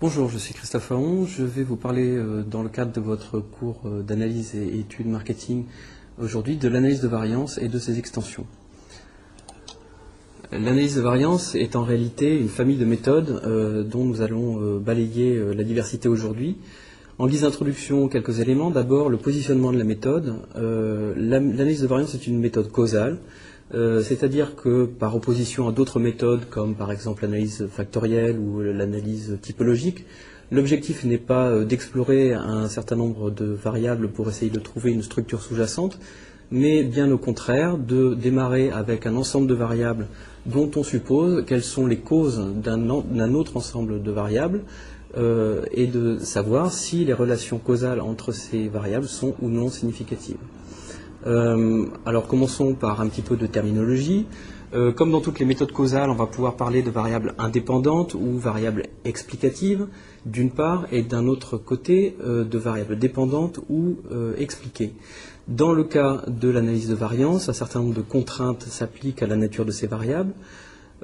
Bonjour, je suis Christophe Aon. Je vais vous parler euh, dans le cadre de votre cours euh, d'analyse et études marketing aujourd'hui de l'analyse de variance et de ses extensions. L'analyse de variance est en réalité une famille de méthodes euh, dont nous allons balayer la diversité aujourd'hui. En guise d'introduction, quelques éléments. D'abord, le positionnement de la méthode. L'analyse de variance est une méthode causale euh, c'est-à-dire que par opposition à d'autres méthodes comme par exemple l'analyse factorielle ou l'analyse typologique, l'objectif n'est pas euh, d'explorer un certain nombre de variables pour essayer de trouver une structure sous-jacente, mais bien au contraire de démarrer avec un ensemble de variables dont on suppose quelles sont les causes d'un autre ensemble de variables euh, et de savoir si les relations causales entre ces variables sont ou non significatives. Euh, alors commençons par un petit peu de terminologie. Euh, comme dans toutes les méthodes causales, on va pouvoir parler de variables indépendantes ou variables explicatives, d'une part, et d'un autre côté, euh, de variables dépendantes ou expliquées. Dans le cas de l'analyse de variance, un certain nombre de contraintes s'appliquent à la nature de ces variables.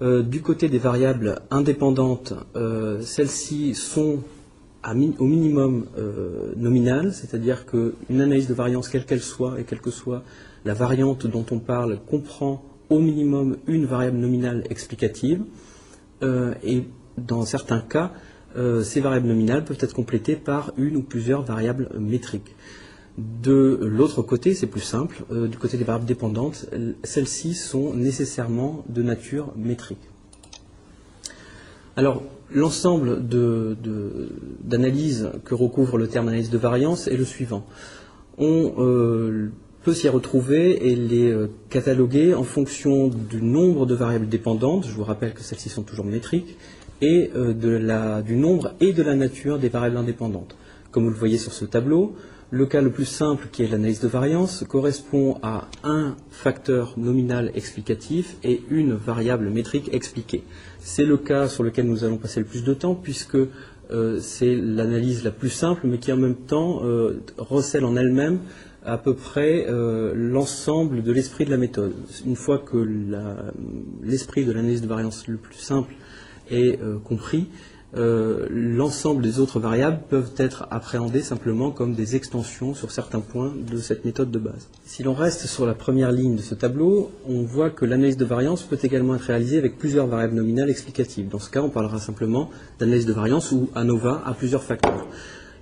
du côté des variables indépendantes, celles-ci sont au minimum euh, nominal, c'est-à-dire qu'une analyse de variance, quelle qu'elle soit, et quelle que soit la variante dont on parle, comprend au minimum une variable nominale explicative, euh, et dans certains cas, euh, ces variables nominales peuvent être complétées par une ou plusieurs variables métriques. De l'autre côté, c'est plus simple, du côté des variables dépendantes, celles-ci sont nécessairement de nature métrique. Alors, l'ensemble d'analyses que recouvre le terme analyse de variance est le suivant. On euh, peut s'y retrouver et les euh, cataloguer en fonction du nombre de variables dépendantes, je vous rappelle que celles-ci sont toujours métriques, et euh, du nombre et de la nature des variables indépendantes. Comme vous le voyez sur ce tableau, le cas le plus simple, qui est l'analyse de variance, correspond à un facteur nominal explicatif et une variable métrique expliquée. C'est le cas sur lequel nous allons passer le plus de temps, puisque euh, c'est l'analyse la plus simple, mais qui en même temps euh, recèle en elle-même à peu près euh, l'ensemble de l'esprit de la méthode. Une fois que l'esprit de l'analyse de variance le plus simple est compris, euh, l'ensemble des autres variables peuvent être appréhendées simplement comme des extensions sur certains points de cette méthode de base. Si l'on reste sur la première ligne de ce tableau, on voit que l'analyse de variance peut également être réalisée avec plusieurs variables nominales explicatives. Dans ce cas, on parlera simplement d'analyse de variance ou ANOVA à plusieurs facteurs.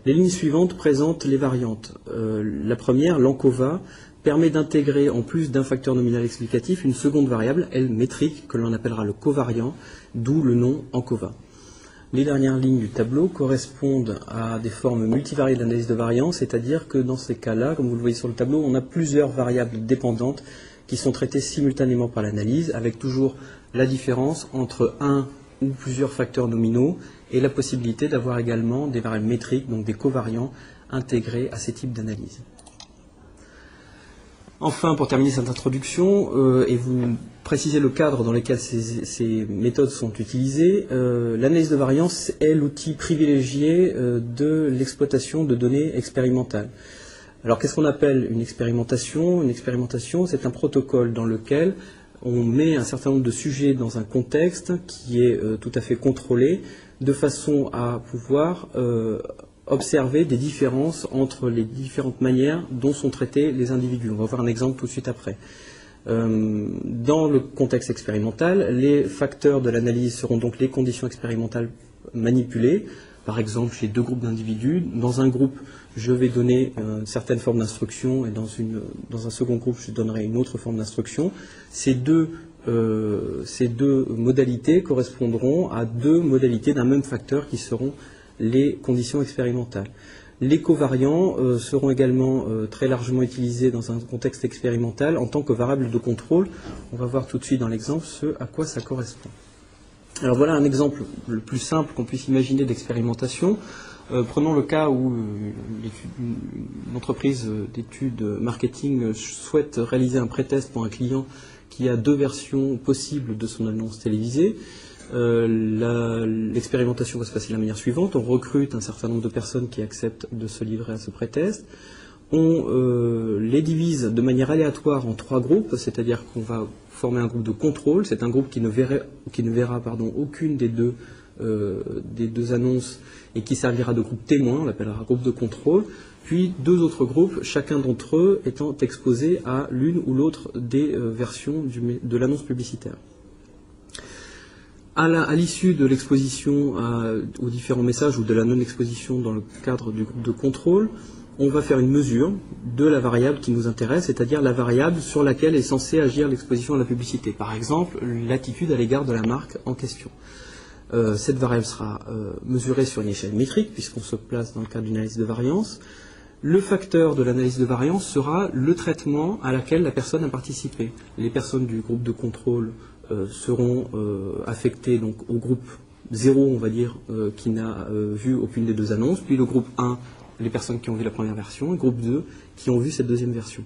Les lignes suivantes présentent les variantes. Euh, la première, l'ANCOVA, permet d'intégrer en plus d'un facteur nominal explicatif une seconde variable, elle métrique, que l'on appellera le covariant, d'où le nom ANCOVA. Les dernières lignes du tableau correspondent à des formes multivariées d'analyse de variance, c'est-à-dire que dans ces cas-là, comme vous le voyez sur le tableau, on a plusieurs variables dépendantes qui sont traitées simultanément par l'analyse, avec toujours la différence entre un ou plusieurs facteurs nominaux et la possibilité d'avoir également des variables métriques, donc des covariants, intégrés à ces types d'analyse. Enfin, pour terminer cette introduction, euh, et vous préciser le cadre dans lequel ces, méthodes sont utilisées, euh, l'analyse de variance est l'outil privilégié euh, de l'exploitation de données expérimentales. Alors qu'est-ce qu'on appelle une expérimentation? Une expérimentation, c'est un protocole dans lequel on met un certain nombre de sujets dans un contexte qui est tout à fait contrôlé, de façon à pouvoir observer des différences entre les différentes manières dont sont traités les individus. On va voir un exemple tout de suite après. Euh, dans le contexte expérimental, les facteurs de l'analyse seront donc les conditions expérimentales manipulées. Par exemple, j'ai deux groupes d'individus. Dans un groupe, je vais donner une certaine forme d'instruction et dans, un second groupe, je donnerai une autre forme d'instruction. Ces euh, ces deux modalités correspondront à deux modalités d'un même facteur qui seront les conditions expérimentales. Les covariants euh, seront également euh, très largement utilisés dans un contexte expérimental en tant que variable de contrôle. On va voir tout de suite dans l'exemple ce à quoi ça correspond. Alors voilà un exemple le plus simple qu'on puisse imaginer d'expérimentation. Euh, prenons le cas où une entreprise d'études marketing souhaite réaliser un pré-test pour un client qui a deux versions possibles de son annonce télévisée. Euh, l'expérimentation va se passer de la manière suivante. On recrute un certain nombre de personnes qui acceptent de se livrer à ce pré-test. On euh, les divise de manière aléatoire en trois groupes, c'est-à-dire qu'on va former un groupe de contrôle. C'est un groupe qui ne, verra, aucune deux des deux annonces et qui servira de groupe témoin, on l'appellera groupe de contrôle, puis deux autres groupes, chacun d'entre eux étant exposé à l'une ou l'autre des versions de l'annonce publicitaire. À l'issue de l'exposition aux différents messages ou de la non-exposition dans le cadre du groupe de contrôle, on va faire une mesure de la variable qui nous intéresse, c'est-à-dire la variable sur laquelle est censée agir l'exposition à la publicité. Par exemple, l'attitude à l'égard de la marque en question. Euh, cette variable sera euh, mesurée sur une échelle métrique, puisqu'on se place dans le cadre d'une analyse de variance. Le facteur de l'analyse de variance sera le traitement à laquelle la personne a participé. Les personnes du groupe de contrôle euh, seront affectées donc, au groupe 0, on va dire, qui n'a vu aucune des deux annonces, puis le groupe 1 les personnes qui ont vu la première version, et groupe 2 qui ont vu cette deuxième version.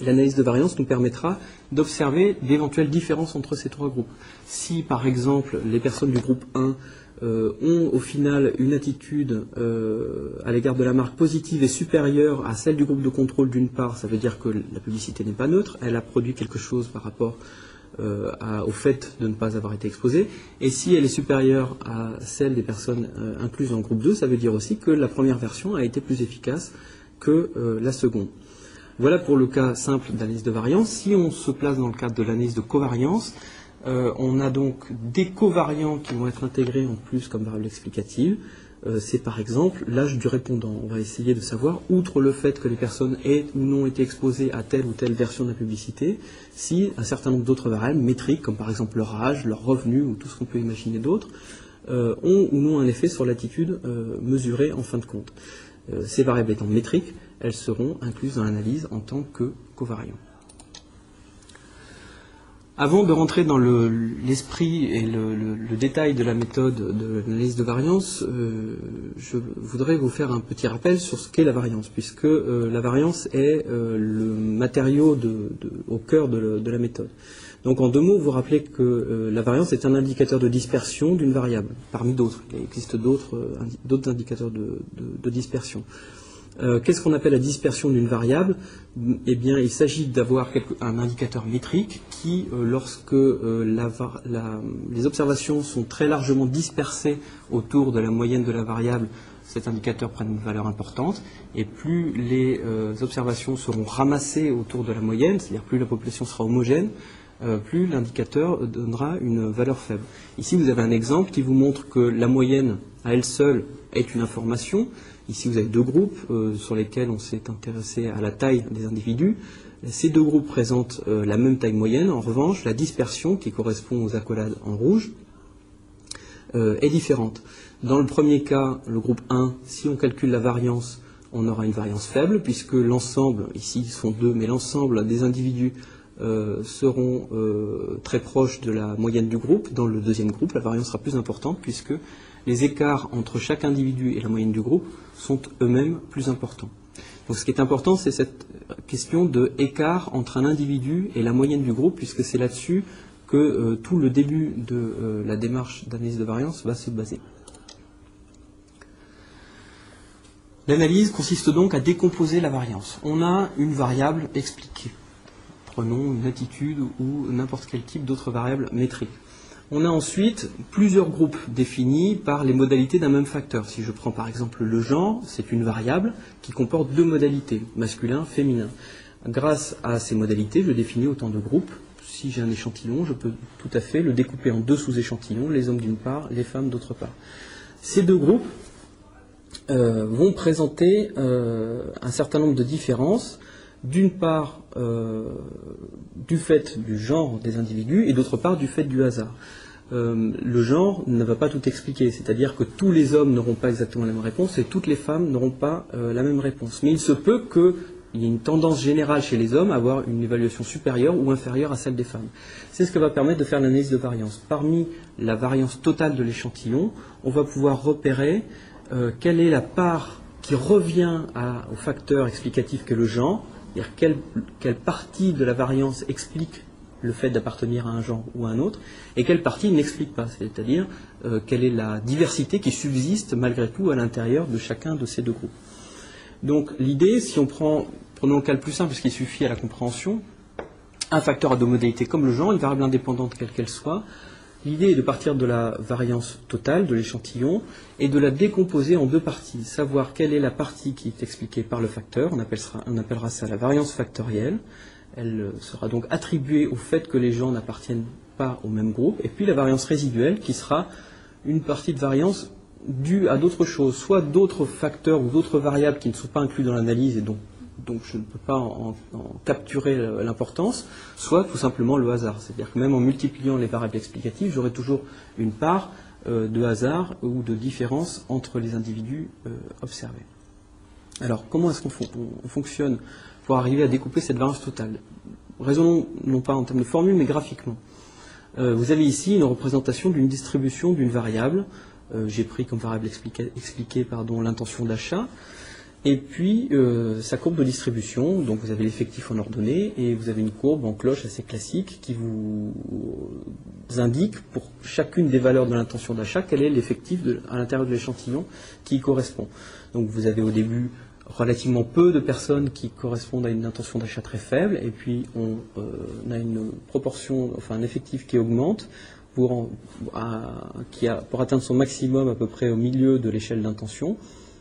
L'analyse de variance nous permettra d'observer d'éventuelles différences entre ces trois groupes. Si par exemple les personnes du groupe 1 euh, ont au final une attitude euh, à l'égard de la marque positive et supérieure à celle du groupe de contrôle d'une part, ça veut dire que la publicité n'est pas neutre, elle a produit quelque chose par rapport euh, au fait de ne pas avoir été exposée. Et si elle est supérieure à celle des personnes euh, incluses en groupe 2, ça veut dire aussi que la première version a été plus efficace que euh, la seconde. Voilà pour le cas simple d'analyse de variance. Si on se place dans le cadre de l'analyse de covariance, on a donc des covariants qui vont être intégrés en plus comme variable explicative. Euh, c'est par exemple l'âge du répondant. On va essayer de savoir, outre le fait que les personnes aient ou non été exposées à telle ou telle version de la publicité, si un certain nombre d'autres variables métriques, comme par exemple leur âge, leur revenu ou tout ce qu'on peut imaginer d'autre, euh, ont ou non un effet sur l'attitude euh, mesurée en fin de compte. ces variables étant métriques, elles seront incluses dans l'analyse en tant que covariants. Avant de rentrer dans l'esprit et le, détail de la méthode de l'analyse de variance, euh, je voudrais vous faire un petit rappel sur ce qu'est la variance, puisque euh, la variance est euh, le matériau au cœur de, la méthode. Donc en deux mots, vous rappelez que la variance est un indicateur de dispersion d'une variable, parmi d'autres. Il existe d'autres indicateurs de dispersion. Euh, qu'est-ce qu'on appelle la dispersion d'une variable? Eh bien, il s'agit d'avoir un indicateur métrique qui, euh, lorsque euh, les observations sont très largement dispersées autour de la moyenne de la variable, cet indicateur prend une valeur importante. Et plus les observations seront ramassées autour de la moyenne, c'est-à-dire plus la population sera homogène, plus l'indicateur donnera une valeur faible. Ici, vous avez un exemple qui vous montre que la moyenne à elle seule est une information, Ici, vous avez deux groupes euh, sur lesquels on s'est intéressé à la taille des individus. Ces deux groupes présentent euh, la même taille moyenne. En revanche, la dispersion, qui correspond aux accolades en rouge, euh, est différente. Dans le premier cas, le groupe 1, si on calcule la variance, on aura une variance faible, puisque l'ensemble, ici ils sont deux, mais l'ensemble des individus seront très proches de la moyenne du groupe. Dans le deuxième groupe, la variance sera plus importante, puisque les écarts entre chaque individu et la moyenne du groupe sont eux-mêmes plus importants. Donc ce qui est important, c'est cette question de entre un individu et la moyenne du groupe, puisque c'est là-dessus que euh, tout le début de euh, la démarche d'analyse de variance va se baser. L'analyse consiste donc à décomposer la variance. On a une variable expliquée. Prenons une attitude ou n'importe quel type d'autre variable métrique. On a ensuite plusieurs groupes définis par les modalités d'un même facteur. Si je prends par exemple le genre, c'est une variable qui comporte deux modalités, masculin, féminin. Grâce à ces modalités, je définis autant de groupes. Si j'ai un échantillon, je peux tout à fait le découper en deux sous-échantillons, les hommes d'une part, les femmes d'autre part. Ces deux groupes euh, vont présenter euh, un certain nombre de différences d'une part euh, du fait du genre des individus et d'autre part du fait du hasard. Euh, le genre ne va pas tout expliquer, c'est-à-dire que tous les hommes n'auront pas exactement la même réponse et toutes les femmes n'auront pas euh, la même réponse. Mais il se peut qu'il y ait une tendance générale chez les hommes à avoir une évaluation supérieure ou inférieure à celle des femmes. C'est ce que va permettre de faire l'analyse de variance. Parmi la variance totale de l'échantillon, on va pouvoir repérer quelle est la part qui revient au facteur explicatif que le genre, c'est-à-dire quelle, partie de la variance explique le fait d'appartenir à un genre ou à un autre, et quelle partie n'explique pas, c'est-à-dire euh, quelle est la diversité qui subsiste malgré tout à l'intérieur de chacun de ces deux groupes. Donc l'idée, si on prend, prenons le cas le plus simple, puisqu'il suffit à la compréhension, un facteur à deux modalités comme le genre, une variable indépendante quelle qu'elle soit, L'idée est de partir de la variance totale de l'échantillon et de la décomposer en deux parties. Savoir quelle est la partie qui est expliquée par le facteur, on appellera, on appellera ça la variance factorielle. Elle sera donc attribuée au fait que les gens n'appartiennent pas au même groupe. Et puis la variance résiduelle qui sera une partie de variance due à d'autres choses, soit d'autres facteurs ou d'autres variables qui ne sont pas inclus dans l'analyse et donc donc je ne peux pas en, capturer l'importance, soit tout simplement le hasard. C'est-à-dire que même en multipliant les variables explicatives, j'aurai toujours une part euh, de hasard ou de différence entre les individus euh, observés. Alors, comment est-ce qu'on fonctionne pour arriver à découper cette variance totale? Raisonnons non pas en termes de formule, mais graphiquement. Euh, vous avez ici une représentation d'une distribution d'une variable. J'ai pris comme variable expliquée l'intention d'achat et puis euh, sa courbe de distribution, donc vous avez l'effectif en ordonnée et vous avez une courbe en cloche assez classique qui vous indique pour chacune des valeurs de l'intention d'achat quel est l'effectif à l'intérieur de l'échantillon qui y correspond. Donc vous avez au début relativement peu de personnes qui correspondent à une intention d'achat très faible et puis on, euh, a une proportion, enfin un effectif qui augmente pour atteindre son maximum à peu près au milieu de l'échelle d'intention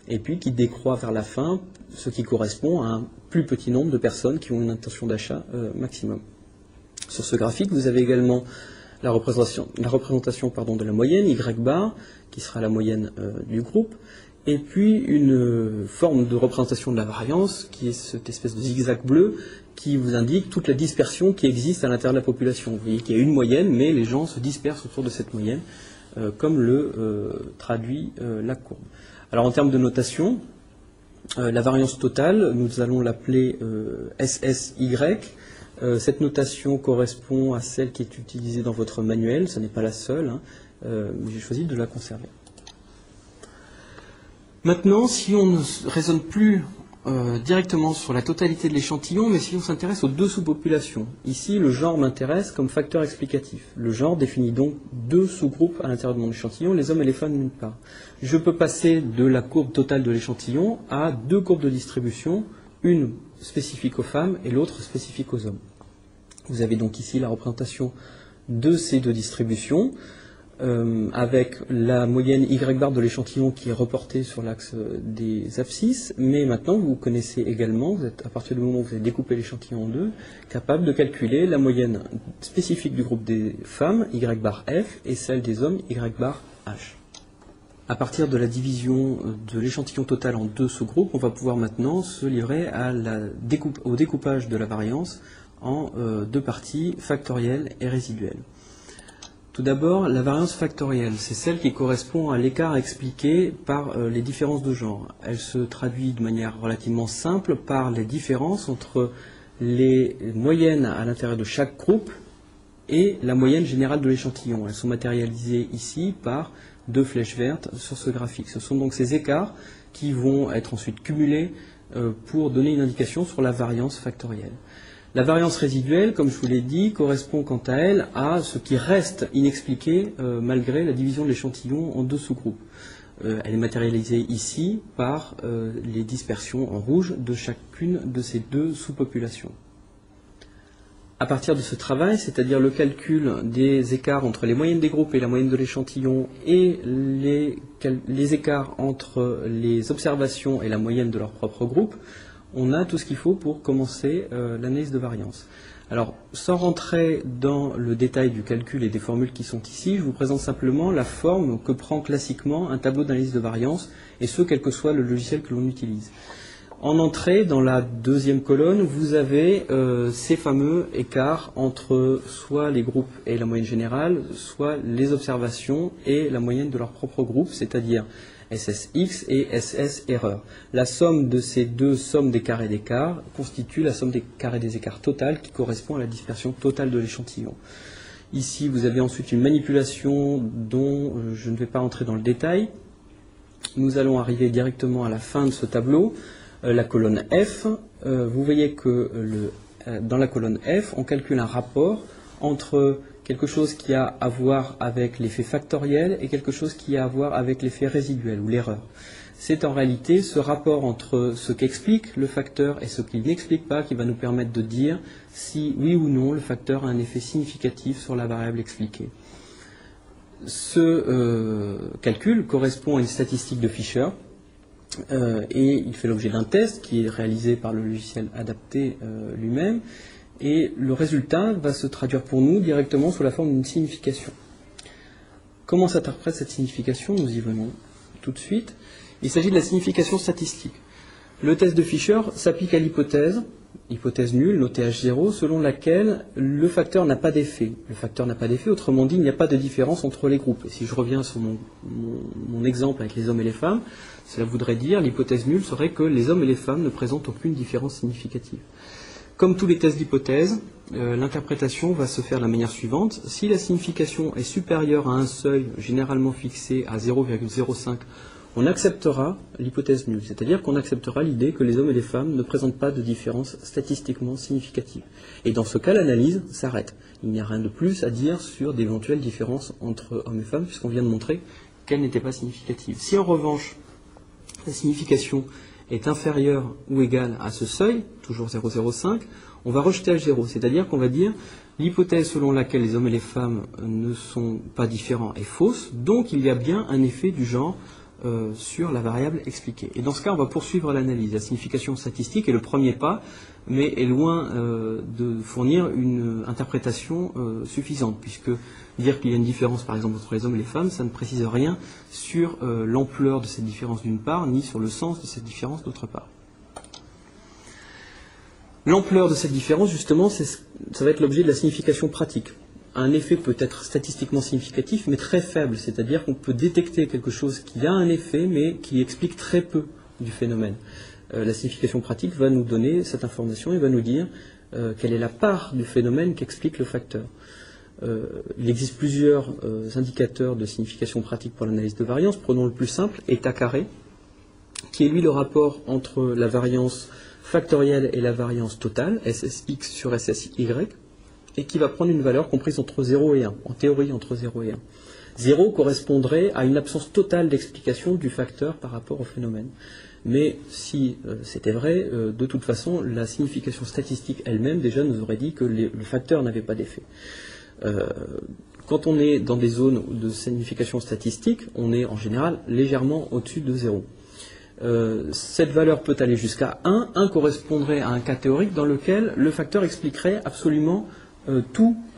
et puis qui décroît vers la fin, ce qui correspond à un plus petit nombre de personnes qui ont une intention d'achat euh, maximum. Sur ce graphique, vous avez également la représentation, la représentation pardon, de la moyenne, Y bar, qui sera la moyenne euh, du groupe, et puis une euh, forme de représentation de la variance, qui est cette espèce de zigzag bleu, qui vous indique toute la dispersion qui existe à l'intérieur de la population. Vous voyez qu'il y a une moyenne, mais les gens se dispersent autour de cette moyenne, comme le traduit la courbe. Alors en termes de notation, euh, la variance totale, nous allons l'appeler euh, SSY. Euh, cette notation correspond à celle qui est utilisée dans votre manuel, ce n'est pas la seule, hein, mais j'ai choisi de la conserver. Maintenant, si on ne raisonne plus euh, directement sur la totalité de l'échantillon, mais si on s'intéresse aux deux sous-populations. Ici, le genre m'intéresse comme facteur explicatif. Le genre définit donc deux sous-groupes à l'intérieur de mon échantillon, les hommes et les femmes d'une part. Je peux passer de la courbe totale de l'échantillon à deux courbes de distribution, une spécifique aux femmes et l'autre spécifique aux hommes. Vous avez donc ici la représentation de ces deux distributions. Euh, avec la moyenne Y bar de l'échantillon qui est reportée sur l'axe des abscisses, mais maintenant vous connaissez également, vous êtes, à partir du moment où vous avez découpé l'échantillon en deux, capable de calculer la moyenne spécifique du groupe des femmes, Y bar F, et celle des hommes, Y bar H. À partir de la division de l'échantillon total en deux sous-groupes, on va pouvoir maintenant se livrer au découpage de la variance en euh, deux parties, factorielles et résiduelles. Tout d'abord, la variance factorielle, c'est celle qui correspond à l'écart expliqué par euh, les différences de genre. Elle se traduit de manière relativement simple par les différences entre les moyennes à l'intérieur de chaque groupe et la moyenne générale de l'échantillon. Elles sont matérialisées ici par deux flèches vertes sur ce graphique. Ce sont donc ces écarts qui vont être ensuite cumulés euh, pour donner une indication sur la variance factorielle. La variance résiduelle, comme je vous l'ai dit, correspond quant à elle à ce qui reste inexpliqué euh, malgré la division de l'échantillon en deux sous-groupes. Euh, elle est matérialisée ici par euh, les dispersions en rouge de chacune de ces deux sous-populations. À partir de ce travail, c'est-à-dire le calcul des écarts entre les moyennes des groupes et la moyenne de l'échantillon et les, les écarts entre les observations et la moyenne de leur propre groupe, on a tout ce qu'il faut pour commencer euh, l'analyse de variance. Alors, sans rentrer dans le détail du calcul et des formules qui sont ici, je vous présente simplement la forme que prend classiquement un tableau d'analyse de variance, et ce, quel que soit le logiciel que l'on utilise. En entrée, dans la deuxième colonne, vous avez euh, ces fameux écarts entre soit les groupes et la moyenne générale, soit les observations et la moyenne de leur propre groupe, c'est-à-dire SSX et SS erreur. La somme de ces deux sommes des carrés d'écart constitue la somme des carrés des écarts total qui correspond à la dispersion totale de l'échantillon. Ici, vous avez ensuite une manipulation dont euh, je ne vais pas entrer dans le détail. Nous allons arriver directement à la fin de ce tableau, la colonne F. Euh, vous voyez que dans la colonne F, on calcule un rapport entre quelque chose qui a à voir avec l'effet factoriel et quelque chose qui a à voir avec l'effet résiduel ou l'erreur. C'est en réalité ce rapport entre ce qu'explique le facteur et ce qu'il n'explique pas qui va nous permettre de dire si oui ou non le facteur a un effet significatif sur la variable expliquée. Ce euh, calcul correspond à une statistique de Fisher euh, et il fait l'objet d'un test qui est réalisé par le logiciel adapté euh, lui-même et le résultat va se traduire pour nous directement sous la forme d'une signification. Comment s'interprète cette signification? Nous y venons tout de suite. Il s'agit de la signification statistique. Le test de Fisher s'applique à l'hypothèse hypothèse nulle, notée H0, selon laquelle le facteur n'a pas d'effet. Le facteur n'a pas d'effet, autrement dit, il n'y a pas de différence entre les groupes. Et si je reviens sur mon, exemple avec les hommes et les femmes, cela voudrait dire, l'hypothèse nulle serait que les hommes et les femmes ne présentent aucune différence significative. Comme tous les tests d'hypothèse, euh, l'interprétation va se faire de la manière suivante. Si la signification est supérieure à un seuil généralement fixé à 0,05 on acceptera l'hypothèse nulle, c'est-à-dire qu'on acceptera l'idée que les hommes et les femmes ne présentent pas de différence statistiquement significative. Et dans ce cas, l'analyse s'arrête. Il n'y a rien de plus à dire sur d'éventuelles différences entre hommes et femmes, puisqu'on vient de montrer qu'elles n'étaient pas significatives. Si en revanche, la signification est inférieure ou égale à ce seuil, toujours 0,05, on va rejeter H0, c'est-à-dire qu'on va dire l'hypothèse selon laquelle les hommes et les femmes ne sont pas différents est fausse, donc il y a bien un effet du genre euh, sur la variable expliquée. Et dans ce cas, on va poursuivre l'analyse. La signification statistique est le premier pas, mais est loin euh, de fournir une interprétation euh, suffisante, puisque dire qu'il y a une différence, par exemple, entre les hommes et les femmes, ça ne précise rien sur l'ampleur de cette différence d'une part, ni sur le sens de cette différence d'autre part. L'ampleur de cette différence, justement, ça va être l'objet de la signification pratique un effet peut être statistiquement significatif, mais très faible, c'est-à-dire qu'on peut détecter quelque chose qui a un effet, mais qui explique très peu du phénomène. Euh, la signification pratique va nous donner cette information et va nous dire euh, quelle est la part du phénomène qu'explique le facteur. Euh, il existe plusieurs indicateurs de signification pratique pour l'analyse de variance. Prenons le plus simple, état carré, qui est lui le rapport entre la variance factorielle et la variance totale, SSX sur SSY et qui va prendre une valeur comprise entre 0 et 1, en théorie entre 0 et 1. 0 correspondrait à une absence totale d'explication du facteur par rapport au phénomène. Mais si euh, c'était vrai, euh, de toute façon, la signification statistique elle-même déjà nous aurait dit que le facteur n'avait pas d'effet. Euh, quand on est dans des zones de signification statistique, on est en général légèrement au-dessus de 0. cette valeur peut aller jusqu'à 1. 1 correspondrait à un cas théorique dans lequel le facteur expliquerait absolument euh,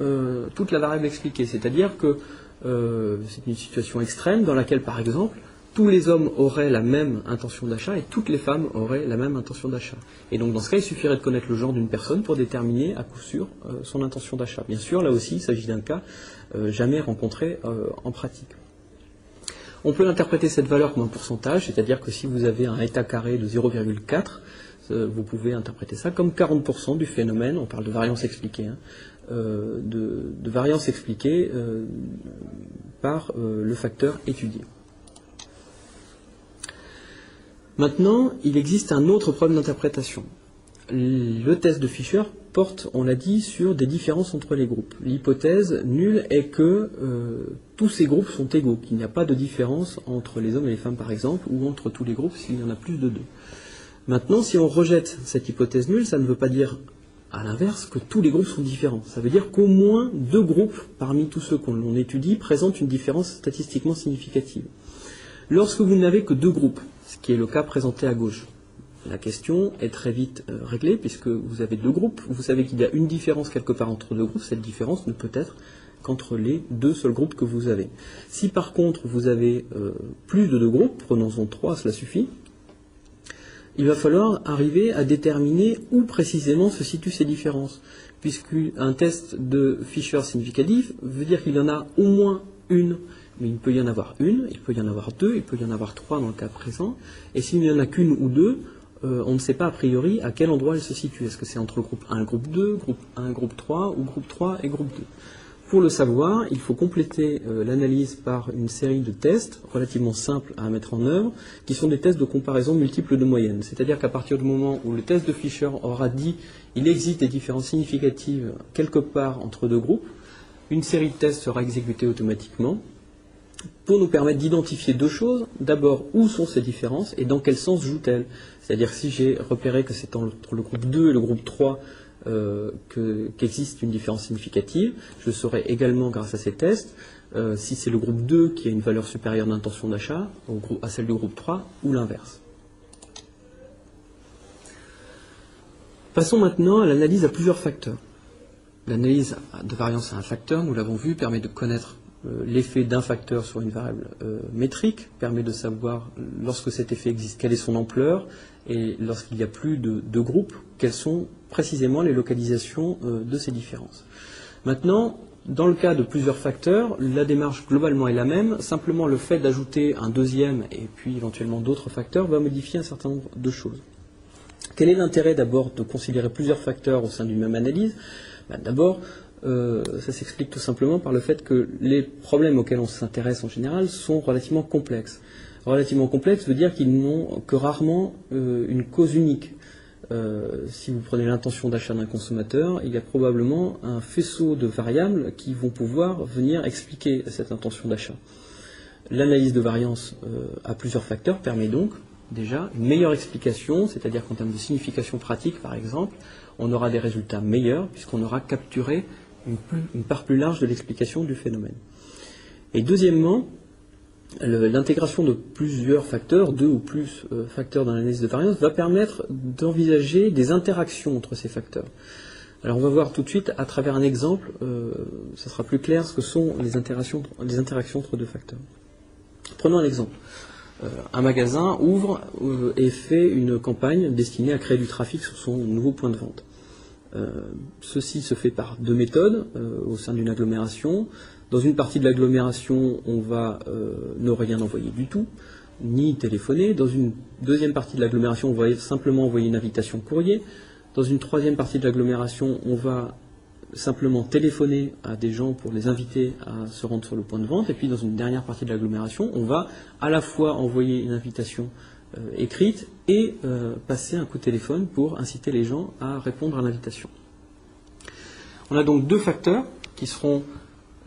euh, toute la variable expliquée. C'est-à-dire que euh, c'est une situation extrême dans laquelle, par exemple, tous les hommes auraient la même intention d'achat et toutes les femmes auraient la même intention d'achat. Et donc dans ce cas, il suffirait de connaître le genre d'une personne pour déterminer à coup sûr son intention d'achat. Bien sûr, là aussi, il s'agit d'un cas jamais rencontré en pratique. On peut interpréter cette valeur comme un pourcentage, c'est-à-dire que si vous avez un état carré de 0,4, vous pouvez interpréter ça comme 40% du phénomène, on parle de variance expliquée, hein, euh, de, variance expliquée euh, par euh, le facteur étudié. Maintenant, il existe un autre problème d'interprétation. Le test de Fisher porte, on l'a dit, sur des différences entre les groupes. L'hypothèse nulle est que tous ces groupes sont égaux, qu'il n'y a pas de différence entre les hommes et les femmes, par exemple, ou entre tous les groupes s'il y en a plus de deux. Maintenant, si on rejette cette hypothèse nulle, ça ne veut pas dire à l'inverse, que tous les groupes sont différents. Ça veut dire qu'au moins deux groupes, parmi tous ceux qu'on étudie, présentent une différence statistiquement significative. Lorsque vous n'avez que deux groupes, ce qui est le cas présenté à gauche, la question est très vite euh, réglée, puisque vous avez deux groupes, vous savez qu'il y a une différence quelque part entre deux groupes, cette différence ne peut être qu'entre les deux seuls groupes que vous avez. Si par contre vous avez euh, plus de deux groupes, prenons-en trois, cela suffit, il va falloir arriver à déterminer où précisément se situent ces différences. Puisqu'un test de Fisher significatif veut dire qu'il y en a au moins une, mais il peut y en avoir une, il peut y en avoir deux, il peut y en avoir trois dans le cas présent, et s'il n'y en a qu'une ou deux, euh, on ne sait pas a priori à quel endroit elles se situent. Est-ce que c'est entre le groupe 1 et groupe 2, groupe 1 groupe 3, ou groupe 3 et groupe 2 pour le savoir, il faut compléter euh, l'analyse par une série de tests relativement simples à mettre en œuvre, qui sont des tests de comparaison multiples de moyenne. C'est-à-dire qu'à partir du moment où le test de Fisher aura dit il existe des différences significatives quelque part entre deux groupes, une série de tests sera exécutée automatiquement pour nous permettre d'identifier deux choses. D'abord, où sont ces différences et dans quel sens jouent-elles? C'est-à-dire si j'ai repéré que c'est entre le groupe 2 et le groupe 3 qu'existe une différence significative. Je saurai également, grâce à ces tests, si c'est le groupe 2 qui a une valeur supérieure d'intention d'achat à celle du groupe 3 ou l'inverse. Passons maintenant à l'analyse à plusieurs facteurs. L'analyse de variance à un facteur, nous l'avons vu, permet de connaître euh, l'effet d'un facteur sur une variable euh, métrique, permet de savoir lorsque cet effet existe, quelle est son ampleur, et lorsqu'il n'y a plus de, groupes, quelles sont précisément les localisations euh, de ces différences. Maintenant, dans le cas de plusieurs facteurs, la démarche globalement est la même, simplement le fait d'ajouter un deuxième et puis éventuellement d'autres facteurs va modifier un certain nombre de choses. Quel est l'intérêt d'abord de considérer plusieurs facteurs au sein d'une même analyse? Ben, D'abord, euh, ça s'explique tout simplement par le fait que les problèmes auxquels on s'intéresse en général sont relativement complexes. Relativement complexes veut dire qu'ils n'ont que rarement euh, une cause unique. Euh, si vous prenez l'intention d'achat d'un consommateur, il y a probablement un faisceau de variables qui vont pouvoir venir expliquer cette intention d'achat. L'analyse de variance à plusieurs facteurs permet donc déjà une meilleure explication, c'est-à-dire qu'en termes de signification pratique, par exemple, on aura des résultats meilleurs puisqu'on aura capturé une, part plus large de l'explication du phénomène. Et deuxièmement, l'intégration de plusieurs facteurs, deux ou plus euh, facteurs dans l'analyse de variance, va permettre d'envisager des interactions entre ces facteurs. Alors on va voir tout de suite à travers un exemple, euh, ça sera plus clair ce que sont les interactions, entre deux facteurs. Prenons un exemple. Euh, un magasin ouvre euh, et fait une campagne destinée à créer du trafic sur son nouveau point de vente. Euh, ceci se fait par deux méthodes au sein d'une agglomération. Dans une partie de l'agglomération, on va ne rien envoyer du tout, ni téléphoner. Dans une deuxième partie de l'agglomération, on va simplement envoyer une invitation courrier. Dans une troisième partie de l'agglomération, on va simplement téléphoner à des gens pour les inviter à se rendre sur le point de vente. Et puis dans une dernière partie de l'agglomération, on va à la fois envoyer une invitation euh, écrite et euh, passer un coup de téléphone pour inciter les gens à répondre à l'invitation. On a donc deux facteurs qui seront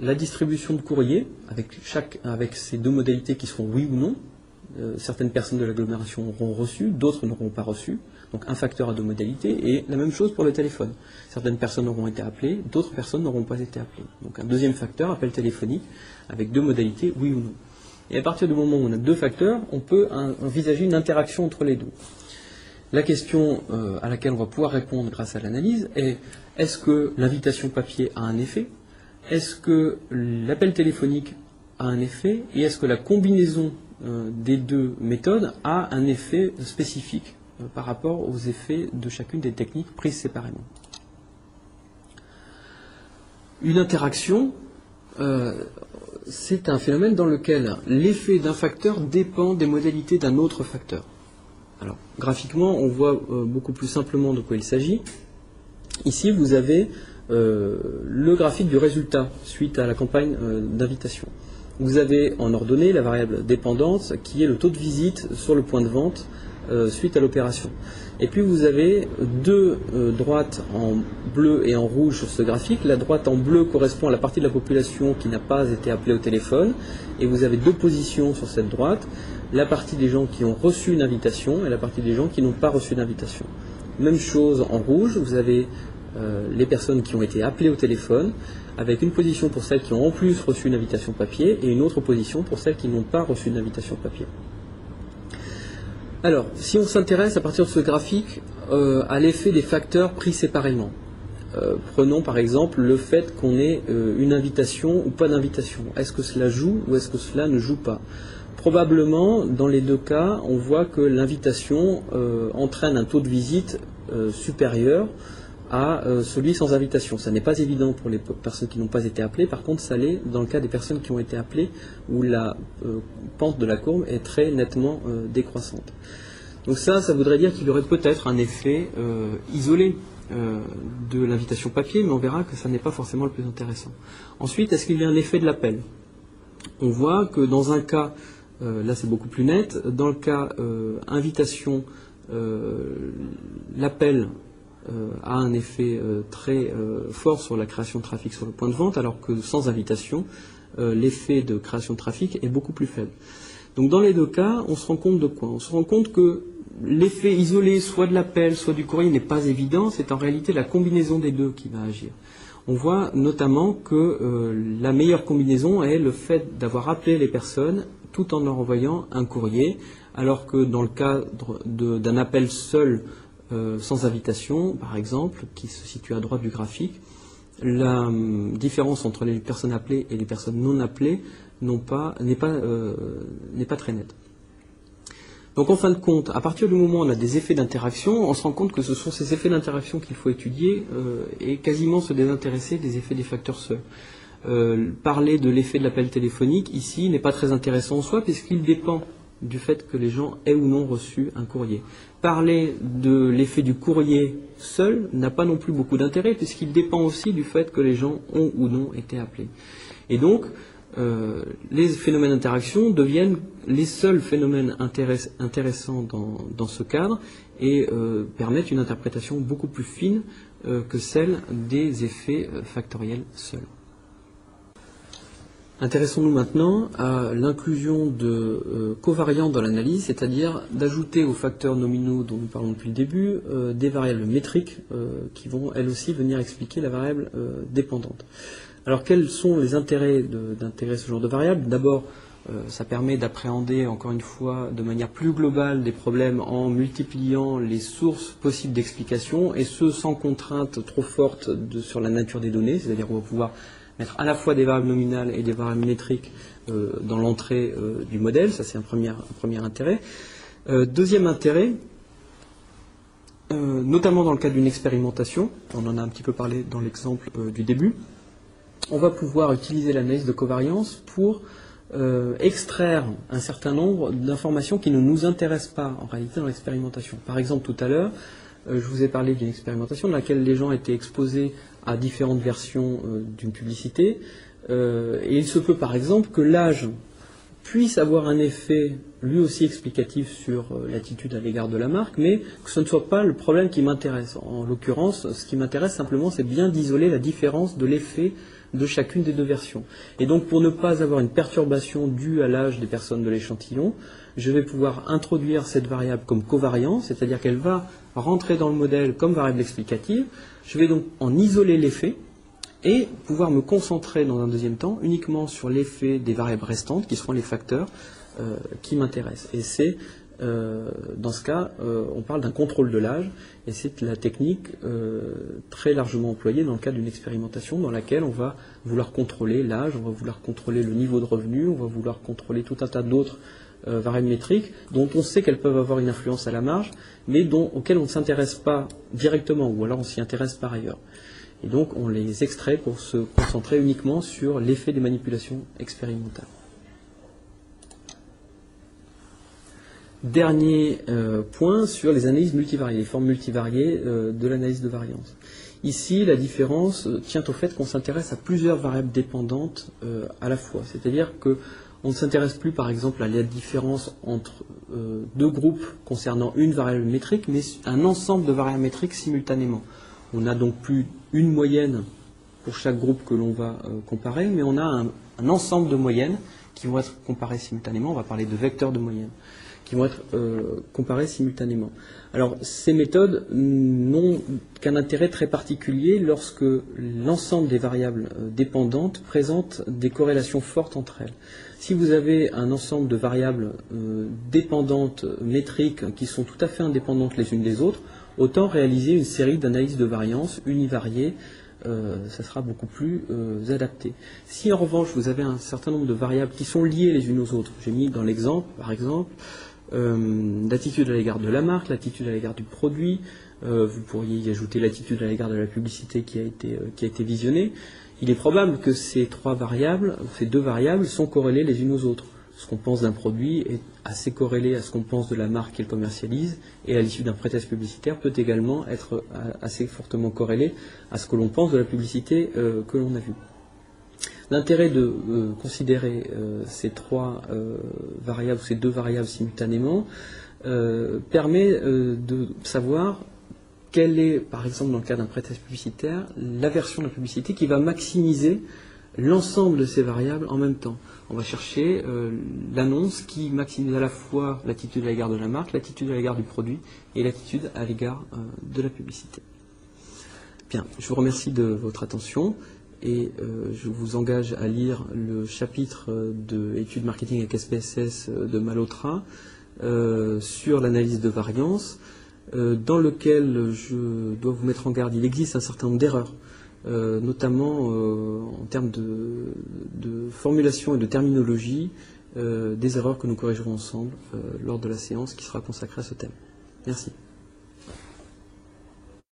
la distribution de courrier, avec, chaque, avec ces deux modalités qui seront oui ou non. Euh, certaines personnes de l'agglomération auront reçu, d'autres n'auront pas reçu. Donc un facteur à deux modalités, et la même chose pour le téléphone. Certaines personnes auront été appelées, d'autres personnes n'auront pas été appelées. Donc un deuxième facteur, appel téléphonique, avec deux modalités, oui ou non. Et à partir du moment où on a deux facteurs, on peut envisager une interaction entre les deux. La question euh, à laquelle on va pouvoir répondre grâce à l'analyse est est-ce que l'invitation papier a un effet? Est-ce que l'appel téléphonique a un effet? Et est-ce que la combinaison euh, des deux méthodes a un effet spécifique euh, par rapport aux effets de chacune des techniques prises séparément? Une interaction, c'est un phénomène dans lequel l'effet d'un facteur dépend des modalités d'un autre facteur. Alors, graphiquement, on voit euh, beaucoup plus simplement de quoi il s'agit. Ici, vous avez le graphique du résultat suite à la campagne d'invitation. Vous avez en ordonnée la variable dépendance qui est le taux de visite sur le point de vente euh, suite à l'opération. Et puis vous avez deux euh, droites en bleu et en rouge sur ce graphique. La droite en bleu correspond à la partie de la population qui n'a pas été appelée au téléphone. Et vous avez deux positions sur cette droite. La partie des gens qui ont reçu une invitation et la partie des gens qui n'ont pas reçu d'invitation. Même chose en rouge, vous avez euh, les personnes qui ont été appelées au téléphone, avec une position pour celles qui ont en plus reçu une invitation papier et une autre position pour celles qui n'ont pas reçu une invitation papier. Alors, si on s'intéresse à partir de ce graphique euh, à l'effet des facteurs pris séparément, euh, prenons par exemple le fait qu'on ait euh, une invitation ou pas d'invitation. Est-ce que cela joue ou est-ce que cela ne joue pas? Probablement, dans les deux cas, on voit que l'invitation entraîne un taux de visite supérieur à celui sans invitation. Ça n'est pas évident pour les personnes qui n'ont pas été appelées, par contre ça l'est dans le cas des personnes qui ont été appelées où la pente de la courbe est très nettement décroissante. Donc ça, ça voudrait dire qu'il y aurait peut-être un effet isolé de l'invitation papier, mais on verra que ça n'est pas forcément le plus intéressant. Ensuite, est-ce qu'il y a un effet de l'appel? On voit que dans un cas, là c'est beaucoup plus net, dans le cas invitation, l'appel euh, a un effet euh, très euh, fort sur la création de trafic sur le point de vente, alors que sans invitation, l'effet de création de trafic est beaucoup plus faible. Donc dans les deux cas, on se rend compte de quoi? On se rend compte que l'effet isolé soit de l'appel, soit du courrier n'est pas évident, c'est en réalité la combinaison des deux qui va agir. On voit notamment que euh, la meilleure combinaison est le fait d'avoir appelé les personnes tout en leur envoyant un courrier, alors que dans le cadre d'un appel seul euh, sans invitation, par exemple, qui se situe à droite du graphique, la hum, différence entre les personnes appelées et les personnes non appelées n'est pas, euh, très nette. Donc en fin de compte, à partir du moment où on a des effets d'interaction, on se rend compte que ce sont ces effets d'interaction qu'il faut étudier euh, et quasiment se désintéresser des effets des facteurs seuls. Euh, parler de l'effet de l'appel téléphonique ici n'est pas très intéressant en soi puisqu'il dépend du fait que les gens aient ou non reçu un courrier. Parler de l'effet du courrier seul n'a pas non plus beaucoup d'intérêt puisqu'il dépend aussi du fait que les gens ont ou non été appelés. Et donc, euh, les phénomènes d'interaction deviennent les seuls phénomènes intéressants dans, ce cadre et euh, permettent une interprétation beaucoup plus fine euh, que celle des effets factoriels seuls. Intéressons-nous maintenant à l'inclusion de covariants dans l'analyse, c'est-à-dire d'ajouter aux facteurs nominaux dont nous parlons depuis le début des variables métriques qui vont elles aussi venir expliquer la variable dépendante. Alors quels sont les intérêts d'intégrer ce genre de variables D'abord, euh, ça permet d'appréhender encore une fois de manière plus globale des problèmes en multipliant les sources possibles d'explication et ce sans contrainte trop forte sur la nature des données, c'est-à-dire qu'on va pouvoir mettre à la fois des variables nominales et des variables métriques euh, dans l'entrée euh, du modèle, ça c'est un premier, premier intérêt. deuxième intérêt, notamment dans le cadre d'une expérimentation, on en a un petit peu parlé dans l'exemple du début, on va pouvoir utiliser l'analyse de covariance pour euh, extraire un certain nombre d'informations qui ne nous intéressent pas en réalité dans l'expérimentation. Par exemple, tout à l'heure, euh, je vous ai parlé d'une expérimentation dans laquelle les gens étaient exposés à différentes versions euh, d'une publicité. et il se peut par exemple que l'âge puisse avoir un effet lui aussi explicatif sur l'attitude à l'égard de la marque, mais que ce ne soit pas le problème qui m'intéresse. En l'occurrence, ce qui m'intéresse simplement, c'est bien d'isoler la différence de l'effet de chacune des deux versions. Et donc pour ne pas avoir une perturbation due à l'âge des personnes de l'échantillon, je vais pouvoir introduire cette variable comme covariance, c'est-à-dire qu'elle va rentrer dans le modèle comme variable explicative. Je vais donc en isoler l'effet et pouvoir me concentrer dans un deuxième temps uniquement sur l'effet des variables restantes, qui seront les facteurs euh, qui m'intéressent. Et c'est euh, dans ce cas, euh, on parle d'un contrôle de l'âge, et c'est la technique très largement employée dans le cadre d'une expérimentation dans laquelle on va vouloir contrôler l'âge, on va vouloir contrôler le niveau de revenu, on va vouloir contrôler tout un tas d'autres variables métriques dont on sait qu'elles peuvent avoir une influence à la marge, mais dont, auxquelles on ne s'intéresse pas directement, ou alors on s'y intéresse par ailleurs. Et donc on les extrait pour se concentrer uniquement sur l'effet des manipulations expérimentales. Dernier euh, point sur les analyses multivariées, les formes multivariées euh, de l'analyse de variance. Ici, la différence euh, tient au fait qu'on s'intéresse à plusieurs variables dépendantes à la fois. C'est-à-dire qu'on ne s'intéresse plus, par exemple, à la différence entre deux groupes concernant une variable métrique, mais un ensemble de variables métriques simultanément. On n'a donc plus une moyenne pour chaque groupe que l'on va comparer, mais on a un, ensemble de moyennes qui vont être comparées simultanément. On va parler de vecteurs de moyenne qui vont être euh, comparés simultanément. Alors, ces méthodes n'ont qu'un intérêt très particulier lorsque l'ensemble des variables euh, dépendantes présentent des corrélations fortes entre elles. Si vous avez un ensemble de variables euh, dépendantes métriques qui sont tout à fait indépendantes les unes des autres, autant réaliser une série d'analyses de variance univariées ça sera beaucoup plus adapté. Si en revanche vous avez un certain nombre de variables qui sont liées les unes aux autres, j'ai mis dans l'exemple par exemple euh, l'attitude à l'égard de la marque, l'attitude à l'égard du produit, euh, vous pourriez y ajouter l'attitude à l'égard de la publicité euh, qui a été visionnée. Il est probable que ces trois variables, ces deux variables, sont corrélées les unes aux autres. Ce qu'on pense d'un produit est assez corrélé à ce qu'on pense de la marque qu'elle commercialise, et à l'issue d'un prétexte publicitaire peut également être assez fortement corrélé à ce que l'on pense de la publicité que l'on a vue. L'intérêt de euh, considérer euh, ces trois euh, variables, ces deux variables simultanément, permet de savoir quelle est, par exemple dans le cas d'un prétexte publicitaire, la version de la publicité qui va maximiser l'ensemble de ces variables en même temps. On va chercher euh, l'annonce qui maximise à la fois l'attitude à l'égard de la marque, l'attitude à l'égard du produit et l'attitude à l'égard euh, de la publicité. Bien, je vous remercie de votre attention et euh, je vous engage à lire le chapitre de études marketing avec SPSS de Malotra sur l'analyse de variance, dans lequel je dois vous mettre en garde. Il existe un certain nombre d'erreurs euh, notamment euh, en termes de, formulation et de terminologie, euh, des erreurs que nous corrigerons ensemble lors de la séance qui sera consacrée à ce thème. Merci.